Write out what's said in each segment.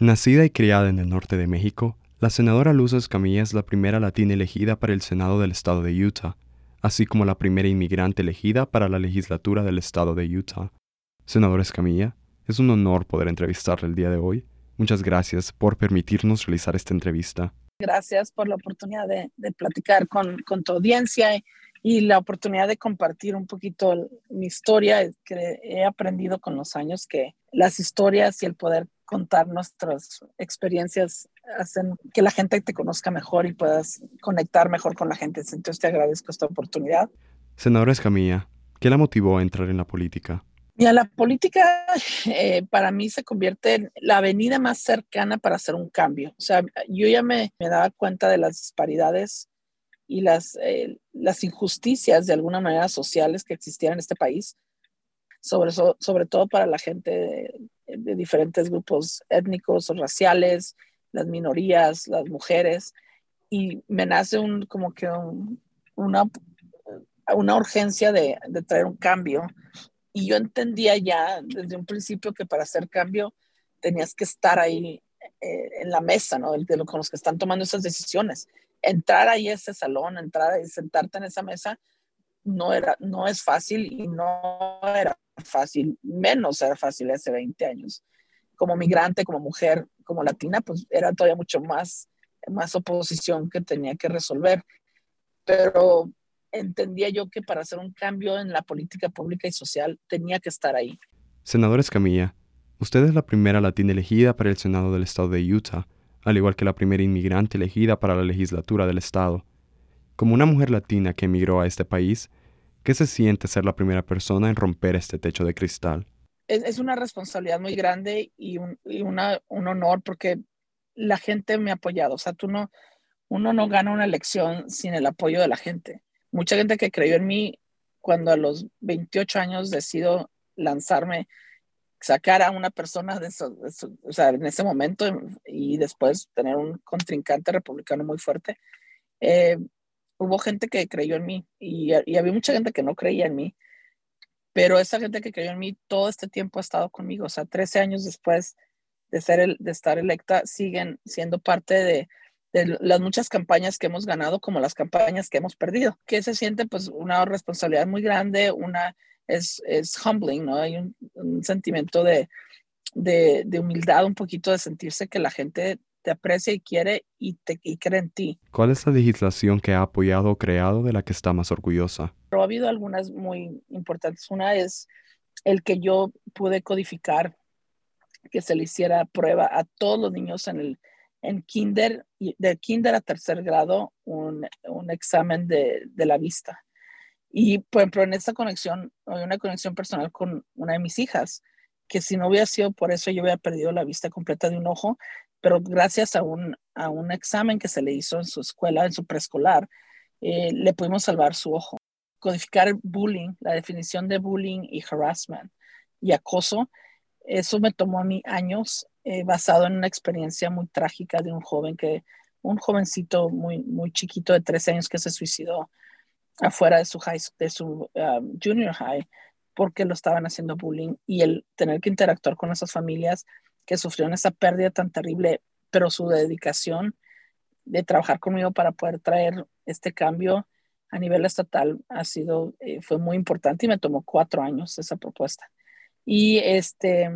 Nacida y criada en el norte de México, la senadora Luz Escamilla es la primera latina elegida para el Senado del estado de Utah, así como la primera inmigrante elegida para la legislatura del estado de Utah. Senadora Escamilla, es un honor poder entrevistarle el día de hoy. Muchas gracias por permitirnos realizar esta entrevista. Gracias por la oportunidad de, platicar con, con, tu audiencia y la oportunidad de compartir un poquito mi historia, que he aprendido con los años que las historias y el poder contar nuestras experiencias hacen que la gente te conozca mejor y puedas conectar mejor con la gente. Entonces te agradezco esta oportunidad. Senadora Escamilla, ¿qué la motivó a entrar en la política? Ya la política eh, para mí se convierte en la avenida más cercana para hacer un cambio. O sea, yo ya me, me daba cuenta de las disparidades y las, eh, las injusticias de alguna manera sociales que existían en este país, sobre, sobre todo para la gente de diferentes grupos étnicos o raciales, las minorías, las mujeres, y me nace un, como que una, una urgencia de, de, traer un cambio. Y yo entendía ya desde un principio que para hacer cambio tenías que estar ahí eh, en la mesa, ¿no? De, de, con los que están tomando esas decisiones. Entrar ahí a ese salón, entrar y sentarte en esa mesa, no, era, no es fácil y no era fácil, menos era fácil hace 20 años. Como migrante, como mujer, como latina, pues era todavía mucho más, más oposición que tenía que resolver. Pero entendía yo que para hacer un cambio en la política pública y social tenía que estar ahí. Senadora Escamilla, usted es la primera latina elegida para el Senado del Estado de Utah, al igual que la primera inmigrante elegida para la legislatura del Estado. Como una mujer latina que emigró a este país, ¿Qué se siente ser la primera persona en romper este techo de cristal? Es, una responsabilidad muy grande y, un, honor porque la gente me ha apoyado. O sea, tú no, uno no gana una elección sin el apoyo de la gente. Mucha gente que creyó en mí cuando a los 28 años decido lanzarme, sacar a una persona de o sea, en ese momento y después tener un contrincante republicano muy fuerte. Eh, hubo gente que creyó en mí y, había mucha gente que no creía en mí, pero esa gente que creyó en mí todo este tiempo ha estado conmigo, o sea, 13 años después de, ser el, de estar electa, siguen siendo parte de, las muchas campañas que hemos ganado como las campañas que hemos perdido, que se siente pues una responsabilidad muy grande, una es, es humbling, ¿no? Hay un, sentimiento de, de humildad, un poquito de sentirse que la gente te aprecia y quiere y, te, y cree en ti. ¿Cuál es la legislación que ha apoyado o creado de la que está más orgullosa? Pero ha habido algunas muy importantes. Una es el que yo pude codificar que se le hiciera prueba a todos los niños en el en kinder, de kinder a tercer grado, un, un examen de, de, la vista. Y, por ejemplo, en esta conexión, hay una conexión personal con una de mis hijas, que si no hubiera sido por eso, yo hubiera perdido la vista completa de un ojo pero gracias a un, a un examen que se le hizo en su escuela, en su preescolar, eh, le pudimos salvar su ojo. Codificar bullying, la definición de bullying y harassment y acoso, eso me tomó a mí años, eh, basado en una experiencia muy trágica de un joven que, un jovencito muy, muy chiquito de 13 años que se suicidó afuera de su, high, de su um, junior high porque lo estaban haciendo bullying y el tener que interactuar con esas familias que sufrieron esa pérdida tan terrible, pero su dedicación de trabajar conmigo para poder traer este cambio a nivel estatal ha sido, eh, fue muy importante y me tomó cuatro años esa propuesta. Y este,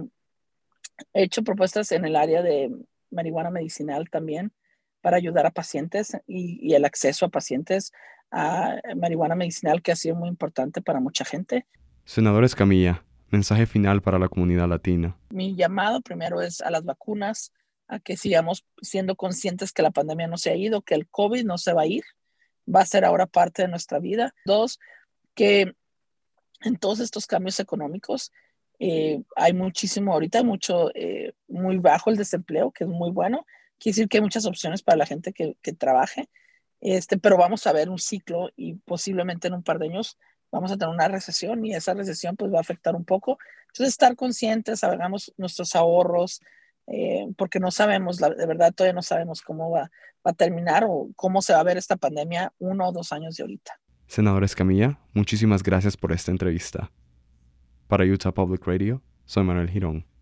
he hecho propuestas en el área de marihuana medicinal también para ayudar a pacientes y, y el acceso a pacientes a marihuana medicinal que ha sido muy importante para mucha gente. Senador Escamilla, Mensaje final para la comunidad latina. Mi llamado primero es a las vacunas, a que sigamos siendo conscientes que la pandemia no se ha ido, que el COVID no se va a ir, va a ser ahora parte de nuestra vida. Dos, que en todos estos cambios económicos eh, hay muchísimo, ahorita mucho, eh, muy bajo el desempleo, que es muy bueno. Quiere decir que hay muchas opciones para la gente que, que trabaje, este, pero vamos a ver un ciclo y posiblemente en un par de años vamos a tener una recesión y esa recesión pues va a afectar un poco. Entonces, estar conscientes, hagamos nuestros ahorros, eh, porque no sabemos, la, de verdad todavía no sabemos cómo va, va, a terminar o cómo se va a ver esta pandemia uno o dos años de ahorita. Senadora Escamilla, muchísimas gracias por esta entrevista. Para Utah Public Radio, soy Manuel Girón.